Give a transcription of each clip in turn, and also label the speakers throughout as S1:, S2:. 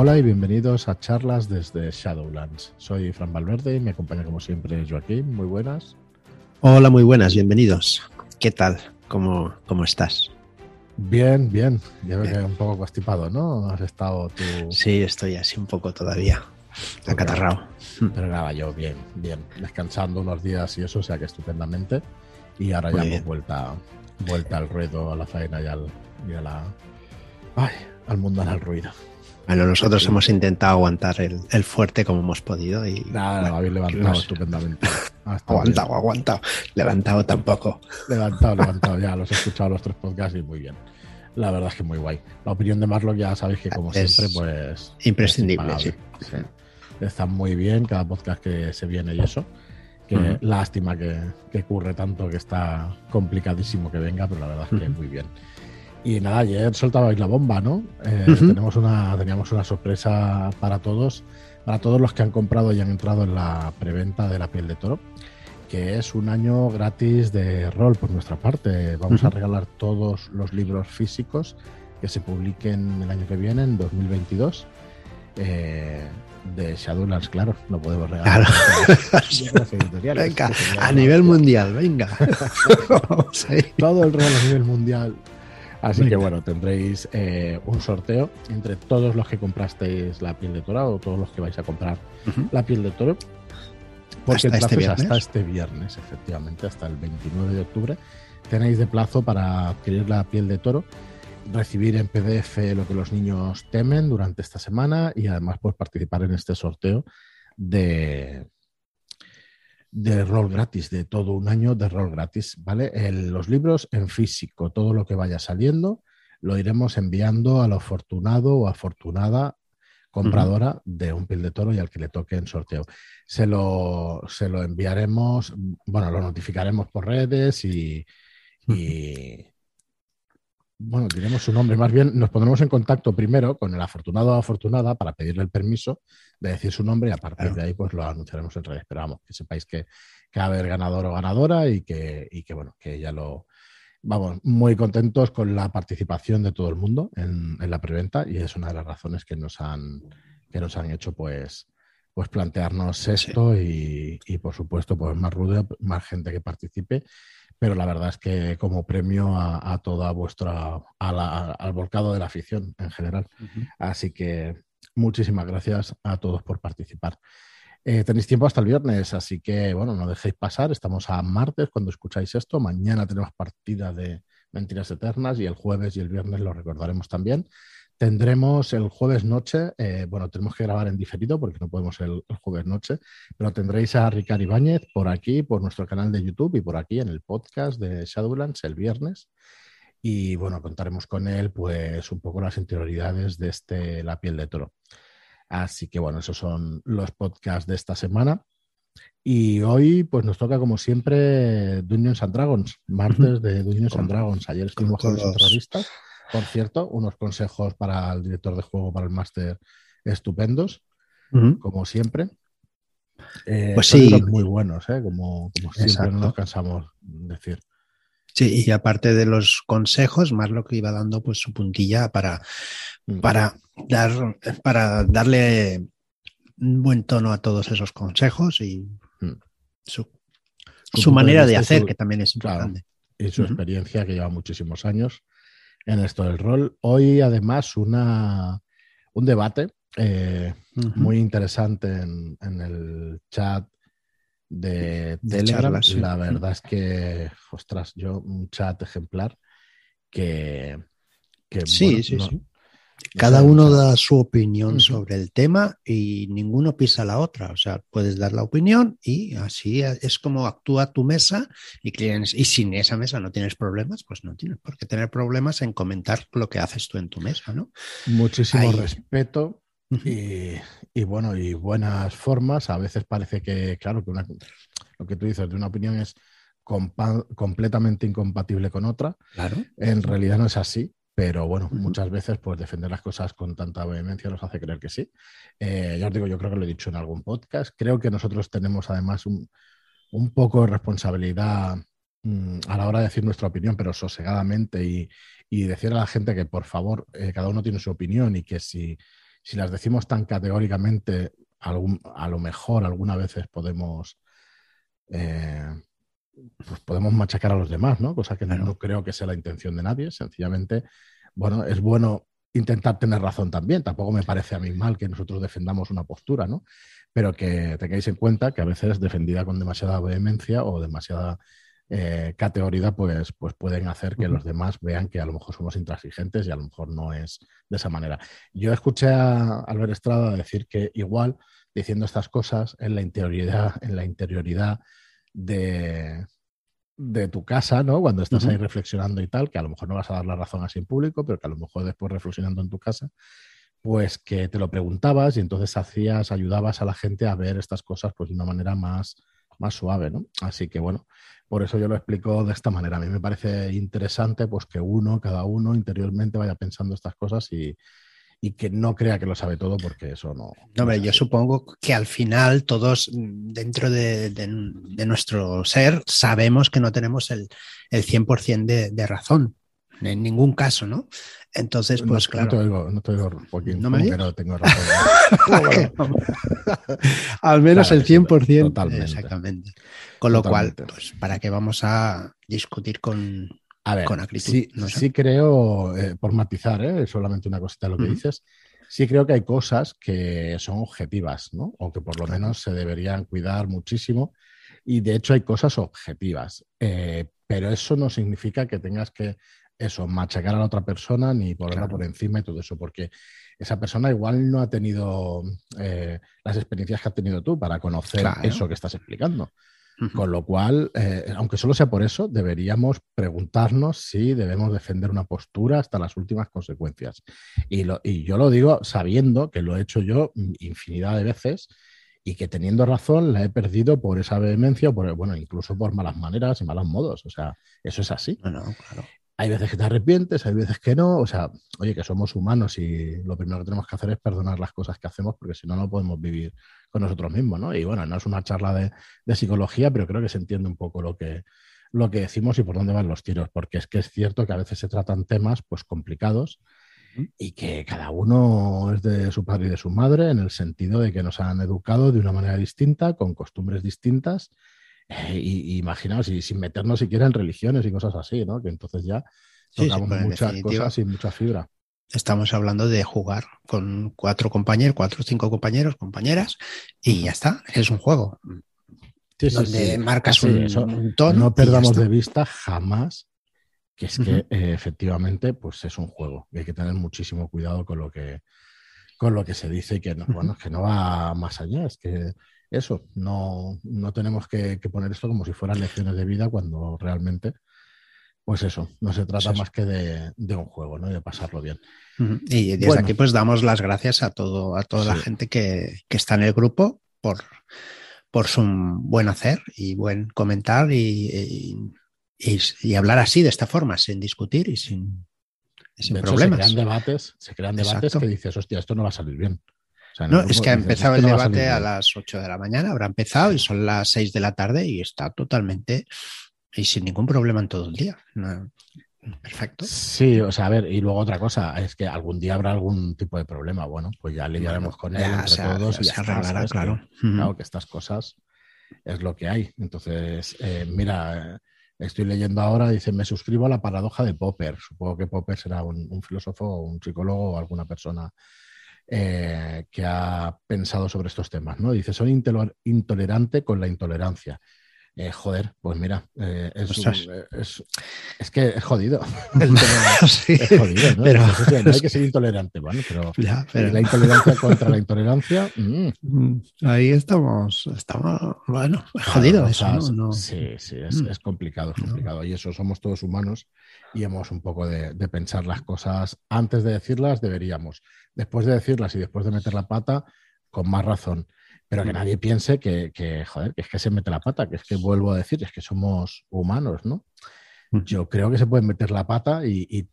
S1: Hola y bienvenidos a charlas desde Shadowlands. Soy Fran Valverde y me acompaña como siempre Joaquín. Muy buenas.
S2: Hola, muy buenas, bienvenidos. ¿Qué tal? ¿Cómo, cómo estás?
S1: Bien, bien. Ya veo que un poco constipado, ¿no? Has estado tú.
S2: Sí, estoy así un poco todavía. Acatarrado.
S1: Pero nada, yo bien, bien. Descansando unos días y eso, o sea que estupendamente. Y ahora ya hemos vuelta, vuelta al ruedo, a la faena y al, y a la. Ay, al mundo al ruido.
S2: Bueno, nosotros hemos intentado aguantar el, el, fuerte como hemos podido y.
S1: Nada,
S2: bueno,
S1: habéis levantado estupendamente.
S2: aguantado, bien. aguantado. Levantado tampoco.
S1: Levantado, levantado, ya. Los he escuchado los tres podcasts y muy bien. La verdad es que muy guay. La opinión de Marlock ya sabéis que, como
S2: Es
S1: siempre, pues.
S2: Imprescindible,
S1: es
S2: sí.
S1: Está muy bien cada podcast que se viene y eso. Que lástima que, que ocurre tanto, que está complicadísimo que venga, pero la verdad es que
S2: Ujú.
S1: muy bien. Y nada, ayer soltabais la bomba, ¿no? Eh, tenemos una, teníamos una sorpresa para todos, para todos los que han comprado y han entrado en la preventa de la piel de toro, que es un año gratis de rol por nuestra parte. Vamos a regalar todos los libros físicos que se publiquen el año que viene, en 2022. eh, de Shadowlands, claro, no podemos regalar.
S2: Venga, a nivel mundial, venga.
S1: Todo el rol a nivel mundial. Así
S2: Venga.
S1: que bueno, tendréis eh, un sorteo entre todos los que comprasteis la piel de toro o todos los que vais a comprar la piel de toro. Porque
S2: Hasta
S1: el plazo
S2: este
S1: es
S2: viernes.
S1: hasta este viernes, efectivamente, hasta el 29 de octubre. Tenéis de plazo para adquirir la piel de toro, recibir en PDF lo que los niños temen durante esta semana y además pues, participar en este sorteo de, de rol gratis, de todo un año de rol gratis, ¿vale? El- los libros en físico, todo lo que vaya saliendo, lo iremos enviando al afortunado o afortunada compradora de un piel de toro y al que le toque en sorteo. Se lo, se lo enviaremos, bueno, lo notificaremos por redes y, y bueno, diremos su nombre. Más bien nos pondremos en contacto primero con el afortunado o afortunada para pedirle el permiso de decir su nombre y a partir
S2: Claro.
S1: de ahí pues lo anunciaremos en redes. Pero vamos, que sepáis que, que va a haber ganador o ganadora y que, y que bueno, que ya lo, vamos, muy contentos con la participación de todo el mundo en, en la preventa y es una de las razones que nos han, que nos han hecho pues, pues plantearnos esto y, y, por supuesto pues más rude, más gente que participe. Pero la verdad es que como premio a, a toda vuestra, a la- al volcado de la afición en general. Así que muchísimas gracias a todos por participar. Eh, tenéis tiempo hasta el viernes, así que bueno, no dejéis pasar. Estamos a martes cuando escucháis esto. Mañana tenemos partida de Mentiras Eternas y el jueves y el viernes lo recordaremos también. Tendremos el jueves noche, eh, bueno, tenemos que grabar en diferido porque no podemos el, el jueves noche, pero tendréis a Ricard Ibáñez por aquí, por nuestro canal de YouTube y por aquí en el podcast de Shadowlands el viernes. Y bueno, contaremos con él pues un poco las interioridades de este La piel de toro. Así que bueno, esos son los podcasts de esta semana. Y hoy pues nos toca como siempre Dungeons and Dragons, martes de Dungeons and Dragons. Ayer estuvimos con los terroristas, por cierto, unos consejos para el director de juego, para el máster estupendos, como siempre. Eh,
S2: Pues
S1: son
S2: sí.
S1: libros muy buenos, ¿eh? como, como siempre
S2: Exacto.
S1: no nos cansamos de decir.
S2: Sí, y aparte de los consejos, más lo que iba dando pues su puntilla para, para, dar, para darle un buen tono a todos esos consejos y su,
S1: Su
S2: manera de
S1: y
S2: hacer,
S1: su-
S2: que también es
S1: claro.
S2: importante.
S1: y su experiencia que lleva muchísimos años en esto del rol. Hoy, además, una, un debate eh, muy interesante en, en el chat de Telegram.
S2: charlas, sí.
S1: La verdad es que, ostras, yo un chat ejemplar que... que,
S2: Sí,
S1: bueno,
S2: sí,
S1: no-
S2: sí.
S1: no
S2: Cada uno da su opinión sobre el tema y ninguno pisa la otra. O sea, puedes dar la opinión y así es como actúa tu mesa y, tienes, y si en esa mesa no tienes problemas, pues no tienes por qué tener problemas en comentar lo que haces tú en tu mesa, ¿no?
S1: muchísimo
S2: Ahí.
S1: respeto y, y bueno, y buenas formas. A veces parece que, claro, que una- lo que tú dices de una opinión es completamente incompatible con otra.
S2: Claro.
S1: En realidad no es así, pero bueno, muchas veces pues defender las cosas con tanta vehemencia nos hace creer que sí. Eh, ya os digo, yo creo que lo he dicho en algún podcast. Creo que nosotros tenemos además un, un poco de responsabilidad mm, a la hora de decir nuestra opinión, pero sosegadamente y, y decir a la gente que por favor, eh, cada uno tiene su opinión y que si si las decimos tan categóricamente, algún, a lo mejor algunas veces podemos, eh, pues podemos machacar a los demás, ¿no? Cosa que no, creo que sea la intención de nadie. Sencillamente, bueno, es bueno intentar tener razón también. Tampoco me parece a mí mal que nosotros defendamos una postura, ¿no? Pero que tengáis en cuenta que a veces defendida con demasiada vehemencia o demasiada eh, categoría, pues, pues pueden hacer que los demás vean que a lo mejor somos intransigentes y a lo mejor no es de esa manera. Yo escuché a Albert Estrada decir que igual diciendo estas cosas en la interioridad, en la interioridad de, de tu casa, ¿no? Cuando estás ahí reflexionando y tal, que a lo mejor no vas a dar la razón así en público, pero que a lo mejor después reflexionando en tu casa, pues que te lo preguntabas y entonces hacías, ayudabas a la gente a ver estas cosas pues de una manera más, más suave, ¿no? Así que bueno, por eso yo lo explico de esta manera. A mí me parece interesante pues que uno, cada uno interiormente vaya pensando estas cosas y, que no crea que lo sabe todo porque eso no...
S2: No, hombre, yo supongo que al final todos dentro de, nuestro ser sabemos que no tenemos el, el 100% de, de razón en ningún caso, ¿no? Entonces, pues claro.
S1: No te oigo, no te oigo, ¿No me no tengo razón.
S2: Al menos el 100%. Totalmente. Exactamente. Con lo cual, pues, ¿para qué vamos a discutir con,
S1: a ver, con acritud? Sí, sí creo, eh, por matizar, ¿eh? solamente una cosita de lo que dices, sí creo que hay cosas que son objetivas, ¿no? O que por lo menos se deberían cuidar muchísimo. Y de hecho hay cosas objetivas. Eh, pero eso no significa que tengas que eso, machacar a la otra persona ni ponerla por encima y todo eso, porque esa persona igual no ha tenido eh, las experiencias que has tenido tú para conocer eso que estás explicando. Con lo cual, eh, aunque solo sea por eso, deberíamos preguntarnos si debemos defender una postura hasta las últimas consecuencias. Y, y yo lo digo sabiendo que lo he hecho yo infinidad de veces y que teniendo razón la he perdido por esa vehemencia, por, bueno, incluso por malas maneras y malos modos. O sea, eso es así. claro. Hay veces que te arrepientes, hay veces que no. O sea, oye, que somos humanos y lo primero que tenemos que hacer es perdonar las cosas que hacemos porque si no, no podemos vivir con nosotros mismos, ¿no? Y bueno, no es una charla de, psicología, pero creo que se entiende un poco lo que, lo que decimos y por dónde van los tiros, porque es que es cierto que a veces se tratan temas pues complicados y que cada uno es de su padre y de su madre en el sentido de que nos han educado de una manera distinta, con costumbres distintas eh, y, imaginaos, y sin meternos siquiera en religiones y cosas así, ¿no? Que entonces ya tocamos muchas cosas y mucha fibra.
S2: Estamos hablando de jugar con cuatro compañeros, cuatro o cinco compañeros, compañeras, y ya está, es un juego. Sí, donde marcas un, tono.
S1: No perdamos de vista jamás que es que eh, efectivamente pues es un juego y hay que tener muchísimo cuidado con lo que con lo que se dice y que no, bueno, que no va más allá, es que eso, no, no tenemos que, poner esto como si fueran lecciones de vida cuando realmente, pues eso, no se trata más que de, un juego, ¿no? de pasarlo bien.
S2: Y desde aquí pues damos las gracias a todo, a toda la gente que, está en el grupo por, por su buen hacer y buen comentar y, y, hablar así, de esta forma, sin discutir y sin, sin problemas.
S1: se crean debates, se crean debates que dices, hostia, esto no va a salir bien
S2: no, es que ha empezado el debate a, las 8 de la mañana, habrá empezado y son las 6 de la tarde y está totalmente y sin ningún problema en todo el día. perfecto.
S1: Sí, o sea, a ver, y luego otra cosa, es que algún día habrá algún tipo de problema. Bueno, pues ya lidiaremos con él entre todos y se arreglará, claro. claro, que estas cosas es lo que hay. Entonces, eh, mira, estoy leyendo ahora, dice, me suscribo a la paradoja de Popper. Supongo que Popper será un, un filósofo, un psicólogo o alguna persona eh, que ha pensado sobre estos temas, ¿no? Dice, soy intolerante con la intolerancia. Eh, joder, pues mira, eh, es, es, que es jodido. Es jodido, ¿no? Pero, no hay que ser intolerante, ¿vale? Pero, la intolerancia contra la intolerancia. Mm.
S2: Mm, ahí estamos, estamos, bueno, jodido eso, ¿no?
S1: Sí, sí, es, mm. complicado, es complicado. Y eso, somos todos humanos y hemos un poco de, de pensar las cosas antes de decirlas, deberíamos. Después de decirlas y después de meter la pata, con más razón pero que nadie piense que, joder, que es que se mete la pata, que es que vuelvo a decir, es que somos humanos, ¿no? Yo creo que se puede meter la pata y,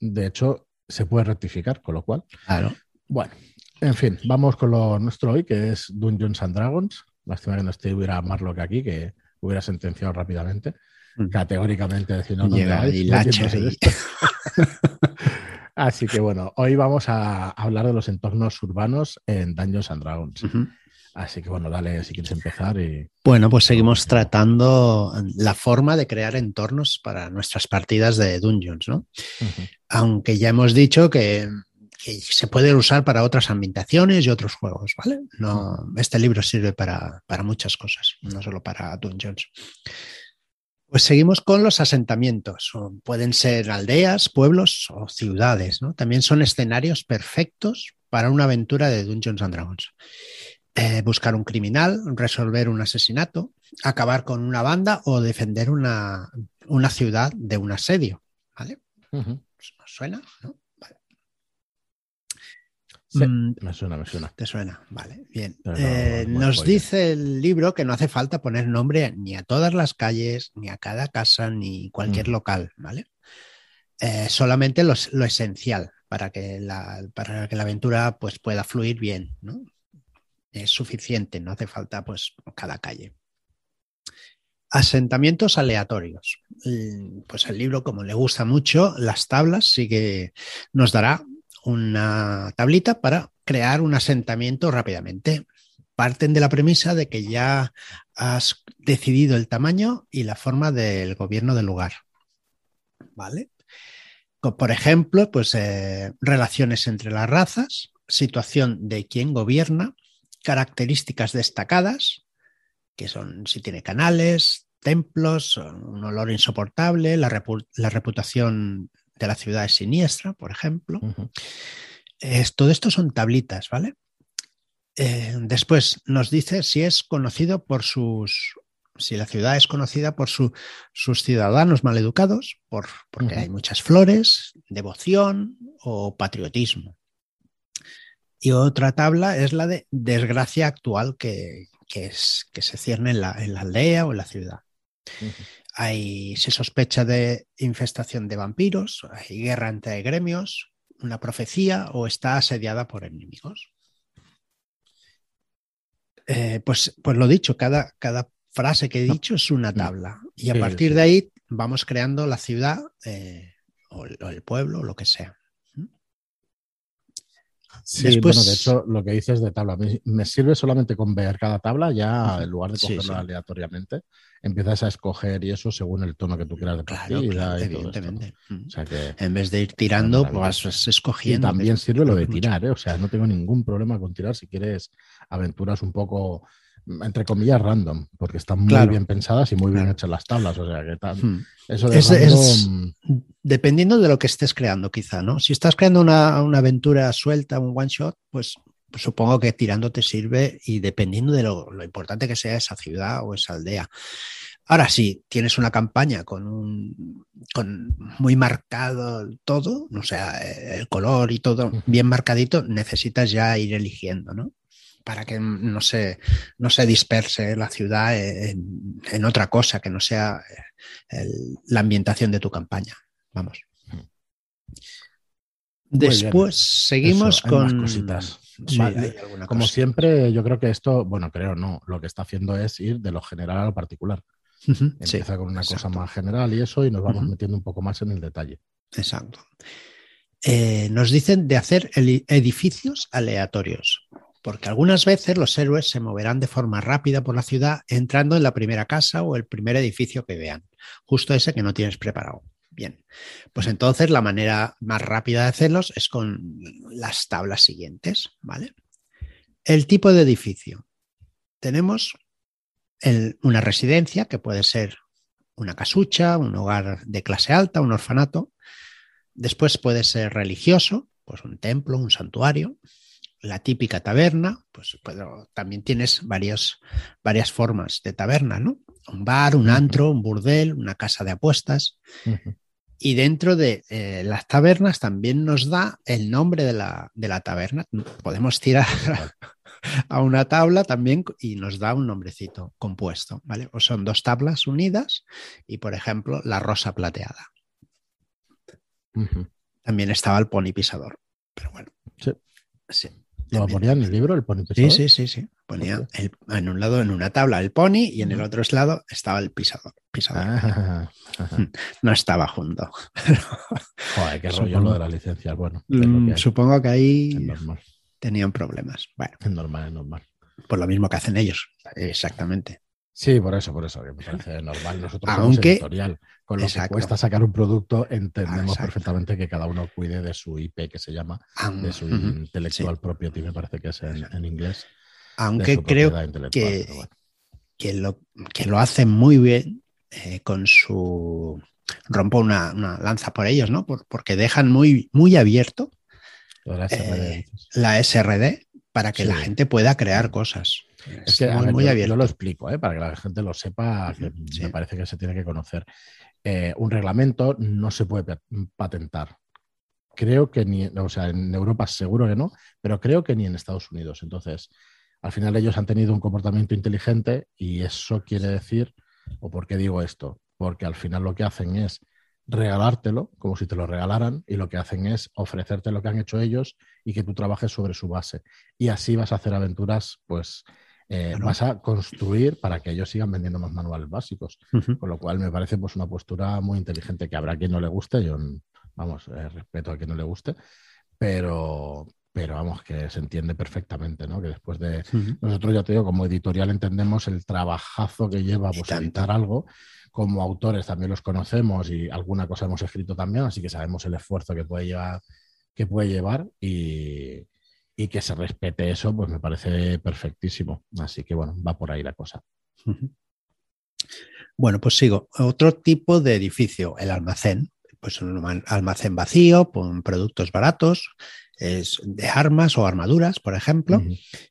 S1: de hecho se puede rectificar, con lo cual.
S2: Claro.
S1: Bueno, en fin, vamos con lo nuestro hoy, que es Dungeons and Dragons. Lástima que no estuviera que aquí, que hubiera sentenciado rápidamente, categóricamente, decir, no, no,
S2: Llega y
S1: Así que bueno, hoy vamos a hablar de los entornos urbanos en Dungeons and Dragons. Así que bueno, dale si quieres empezar. Y...
S2: Bueno, pues seguimos tratando la forma de crear entornos para nuestras partidas de Dungeons, ¿no? Aunque ya hemos dicho que, se puede usar para otras ambientaciones y otros juegos, ¿vale? No, este libro sirve para, para muchas cosas, no solo para Dungeons. Pues seguimos con los asentamientos. Pueden ser aldeas, pueblos o ciudades. ¿no? También son escenarios perfectos para una aventura de Dungeons and Dragons. Eh, buscar un criminal, resolver un asesinato, acabar con una banda o defender una, una ciudad de un asedio. ¿Vale? ¿Suena? ¿No?
S1: Mm, me suena, me suena.
S2: Te suena, vale, bien. Eh, nos dice el libro que no hace falta poner nombre ni a todas las calles, ni a cada casa, ni cualquier mm. local, ¿vale? Eh, solamente lo, esencial para que, la, para que la aventura pues, pueda fluir bien, ¿no? Es suficiente, no hace falta pues cada calle. Asentamientos aleatorios. Pues el libro, como le gusta mucho, las tablas sí que nos dará una tablita para crear un asentamiento rápidamente. Parten de la premisa de que ya has decidido el tamaño y la forma del gobierno del lugar. ¿Vale? Por ejemplo, pues eh, relaciones entre las razas, situación de quién gobierna, características destacadas, que son si tiene canales, templos, un olor insoportable, la, reputación de la ciudad es siniestra, por ejemplo. todo esto son tablitas, ¿vale? Eh, después nos dice si es conocido por sus, si la ciudad es conocida por sus ciudadanos maleducados, por, porque hay muchas flores, devoción o patriotismo. Y otra tabla es la de desgracia actual que, es, que se cierne en la, aldea o en la ciudad. Hay, se sospecha de infestación de vampiros, hay guerra entre gremios, una profecía o está asediada por enemigos. Eh, pues, pues lo dicho, cada, cada frase que he dicho es una tabla. Y a partir de ahí vamos creando la ciudad eh, o, el pueblo, o lo que sea.
S1: Sí, bueno, de hecho, lo que dices de tabla, me, sirve solamente con ver cada tabla, ya en lugar de cogerlo aleatoriamente, empiezas a escoger y eso según el tono que tú quieras de partida. evidentemente.
S2: O sea que, en vez de ir tirando, pues vas escogiendo.
S1: Y también sirve lo de tirar, ¿eh? o sea, no tengo ningún problema con tirar si quieres aventuras un poco entre comillas, random, porque están muy bien pensadas y muy bien hechas las tablas. O sea, que tal. Hmm. Eso
S2: es, dependiendo de lo que estés creando, quizá, ¿no? Si estás creando una, aventura suelta, un one shot, pues, supongo que tirando te sirve y dependiendo de lo, importante que sea esa ciudad o esa aldea. Ahora sí, tienes una campaña con un con muy marcado todo, no sea, el color y todo bien marcadito, necesitas ya ir eligiendo, ¿no? Para que no se, no se disperse la ciudad en, otra cosa que no sea eh, la ambientación de tu campaña. Vamos. Después seguimos con
S1: cositas. como siempre, yo creo que esto, bueno, creo no, lo que está haciendo es ir de lo general a lo particular. Empieza con una cosa más general y eso, y nos vamos metiendo un poco más en el detalle.
S2: Exacto. Eh, nos dicen de hacer edificios aleatorios porque algunas veces los héroes se moverán de forma rápida por la ciudad entrando en la primera casa o el primer edificio que vean, justo ese que no tienes preparado. Bien, pues entonces la manera más rápida de hacerlos es con las tablas siguientes, ¿vale? El tipo de edificio. Tenemos una residencia que puede ser una casucha, un hogar de clase alta, un orfanato. Después puede ser religioso, pues un templo, un santuario la típica taberna, pues también tienes varias formas de taberna, ¿no? Un bar, un antro, un burdel, una casa de apuestas. Y dentro de eh, las tabernas también nos da el nombre de la, de la taberna. Podemos tirar a una tabla también y nos da un nombrecito compuesto, ¿vale? O son dos tablas unidas y, por ejemplo, la rosa plateada. También estaba el pony pisador, pero bueno. Sí.
S1: ¿Lo ponía en el libro, el pony
S2: pisador? Sí, sí, sí, sí. Ponía en un lado, en una tabla, el pony y en el otro lado estaba el pisador. pisador. Ah, no estaba junto.
S1: Joder, qué rollo lo de las licencias. Bueno,
S2: mm, supongo que ahí tenían problemas. Bueno,
S1: es normal, es normal.
S2: Por lo mismo que hacen ellos, exactamente.
S1: Sí, por eso, por eso, que me parece normal. Nosotros Aunque, editorial. Con lo que cuesta sacar un producto, entendemos perfectamente que cada uno cuide de su IP, que se llama, de su intelectual property, me parece que es en, inglés.
S2: Aunque creo que, que, lo, que lo hacen muy bien eh, con su... Rompo una, lanza por ellos, ¿no? porque dejan muy, muy abierto la SRD, eh, para que la gente pueda crear cosas.
S1: Es, que muy, yo, abierto. lo explico, ¿eh? para que la gente lo sepa, que me parece que se tiene que conocer. Eh, un reglamento no se puede patentar. Creo que ni, o sea, en Europa seguro que no, pero creo que ni en Estados Unidos. Entonces, al final ellos han tenido un comportamiento inteligente y eso quiere decir, o por qué digo esto, porque al final lo que hacen es regalártelo como si te lo regalaran y lo que hacen es ofrecerte lo que han hecho ellos y que tú trabajes sobre su base. Y así vas a hacer aventuras, pues eh, vas a construir para que ellos sigan vendiendo más manuales básicos. Con lo cual me parece pues una postura muy inteligente que habrá quien no le guste, yo vamos, eh, respeto a quien no le guste, pero, pero vamos, que se entiende perfectamente, ¿no? Que después de. Nosotros, ya te digo, como editorial entendemos el trabajazo que lleva pues, editar algo. Como autores también los conocemos y alguna cosa hemos escrito también, así que sabemos el esfuerzo que puede llevar, que puede llevar y, y que se respete eso, pues me parece perfectísimo. Así que bueno, va por ahí la cosa.
S2: Bueno, pues sigo. Otro tipo de edificio, el almacén. Pues un almacén vacío, con productos baratos, es de armas o armaduras, por ejemplo.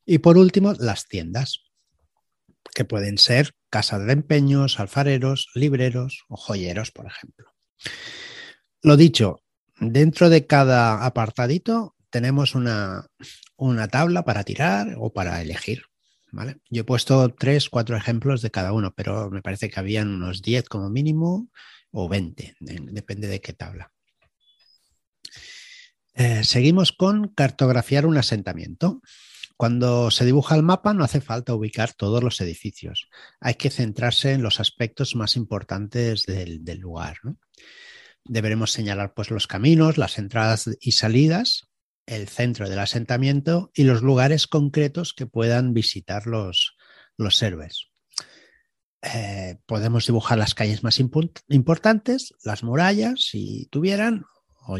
S2: Y por último, las tiendas, que pueden ser casas de empeños, alfareros, libreros o joyeros, por ejemplo. Lo dicho, dentro de cada apartadito tenemos una, tabla para tirar o para elegir. ¿vale? Yo he puesto tres, cuatro ejemplos de cada uno, pero me parece que habían unos 10 como mínimo o 20, depende de qué tabla. Eh, seguimos con cartografiar un asentamiento. Cuando se dibuja el mapa no hace falta ubicar todos los edificios. Hay que centrarse en los aspectos más importantes del, lugar. Deberemos señalar pues, los caminos, las entradas y salidas el centro del asentamiento y los lugares concretos que puedan visitar los, los héroes. Eh, podemos dibujar las calles más importantes, las murallas, si tuvieran,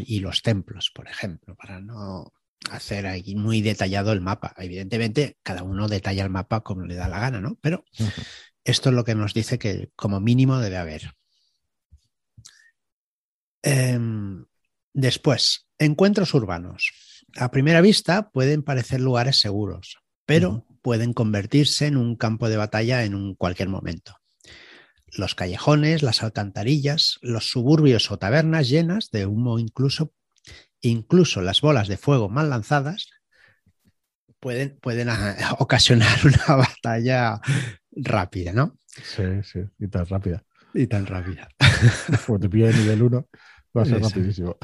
S2: y los templos, por ejemplo, para no hacer ahí muy detallado el mapa. Evidentemente, cada uno detalla el mapa como le da la gana, ¿no? Pero esto es lo que nos dice que como mínimo debe haber. Em, después, encuentros urbanos a primera vista pueden parecer lugares seguros, pero pueden convertirse en un campo de batalla en cualquier momento. Los callejones, las alcantarillas, los suburbios o tabernas llenas de humo incluso, incluso las bolas de fuego mal lanzadas pueden, pueden ocasionar una batalla rápida, ¿no?
S1: Sí, sí, y tan rápida.
S2: Y tan rápida.
S1: Como te pide nivel 1, va a ser rapidísimo.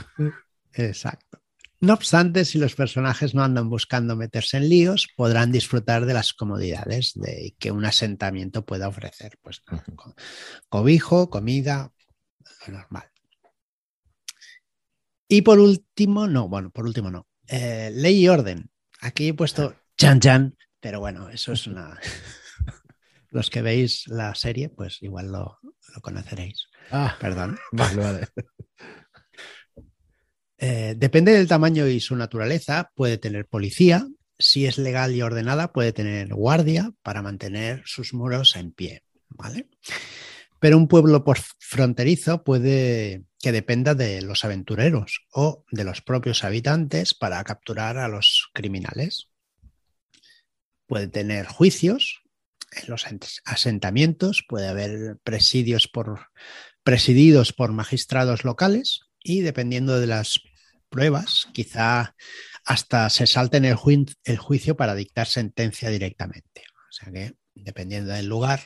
S2: Exacto. No obstante, si los personajes no andan buscando meterse en líos, podrán disfrutar de las comodidades de que un asentamiento pueda ofrecer. Pues cobijo, comida, lo normal. Y por último, no, bueno, por último no. Eh, ley y orden. Aquí he puesto chan chan, pero bueno, eso es una. Los que veis la serie, pues igual lo, conoceréis.
S1: Ah, perdón. Vale, vale.
S2: Eh, depende del tamaño y su naturaleza, puede tener policía, si es legal y ordenada, puede tener guardia para mantener sus muros en pie, ¿vale? Pero un pueblo fronterizo puede que dependa de los aventureros o de los propios habitantes para capturar a los criminales. Puede tener juicios en los asentamientos, puede haber presidios por, presididos por magistrados locales y dependiendo de las pruebas, quizá hasta se salte el, el juicio para dictar sentencia directamente. O sea que, dependiendo del lugar,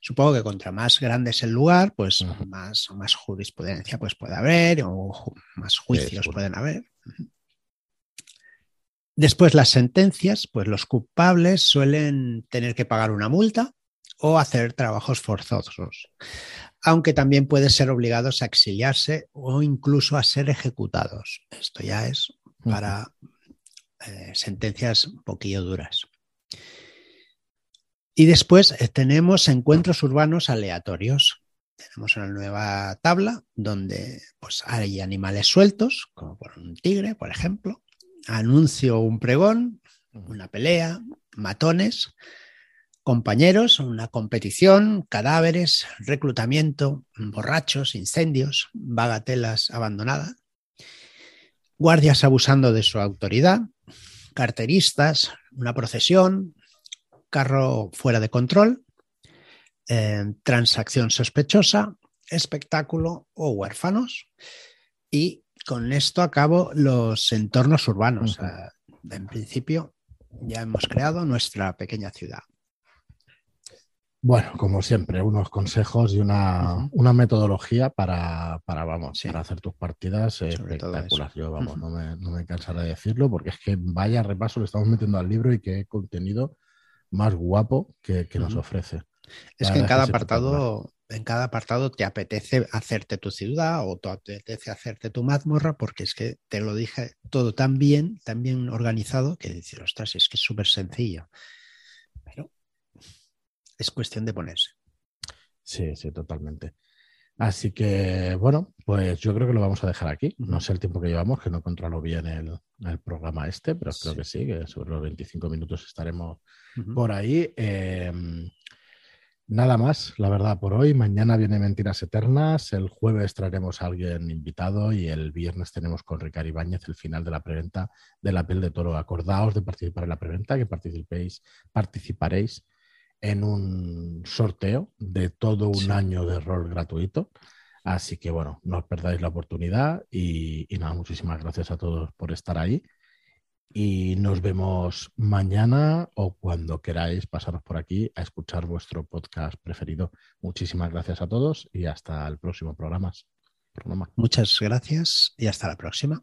S2: supongo que contra más grande es el lugar, pues más, más jurisprudencia pues, puede haber o más juicios pueden haber. Después las sentencias, pues los culpables suelen tener que pagar una multa o hacer trabajos forzosos, aunque también pueden ser obligados a exiliarse o incluso a ser ejecutados. Esto ya es para eh, sentencias un poquillo duras. Y después eh, tenemos encuentros urbanos aleatorios. Tenemos una nueva tabla donde pues, hay animales sueltos, como por un tigre, por ejemplo. Anuncio un pregón, una pelea, matones, compañeros, una competición, cadáveres, reclutamiento, borrachos, incendios, bagatelas abandonadas, guardias abusando de su autoridad, carteristas, una procesión, carro fuera de control, eh, transacción sospechosa, espectáculo o huérfanos. Y con esto acabo los entornos urbanos. en principio, ya hemos creado nuestra pequeña ciudad.
S1: Bueno, como siempre, unos consejos y una, metodología para, vamos, para hacer tus partidas espectaculares. Yo, vamos, no, me, no, me, cansaré de decirlo porque es que vaya repaso le estamos metiendo al libro y qué contenido más guapo que, nos ofrece.
S2: Es que en cada apartado, en cada apartado te apetece hacerte tu ciudad o te apetece hacerte tu mazmorra, porque es que te lo dije todo tan bien, tan bien organizado, que decir, ostras, es que es súper sencillo. Es cuestión de ponerse.
S1: Sí, sí, totalmente. Así que, bueno, pues yo creo que lo vamos a dejar aquí. No sé el tiempo que llevamos, que no controlo bien el, programa este, pero creo que sí, que sobre los 25 minutos estaremos por ahí. Em, nada más, la verdad, por hoy. Mañana viene Mentiras Eternas. El jueves traeremos a alguien invitado y el viernes tenemos con Ricardo Ibáñez el final de la preventa de la piel de toro. Acordaos de participar en la preventa, que participéis, participaréis en un sorteo de todo un año de rol gratuito. Así que bueno, no os perdáis la oportunidad y, nada, muchísimas gracias a todos por estar ahí. Y nos vemos mañana o cuando queráis pasaros por aquí a escuchar vuestro podcast preferido. Muchísimas gracias a todos y hasta el próximo programa.
S2: Muchas gracias y hasta la próxima.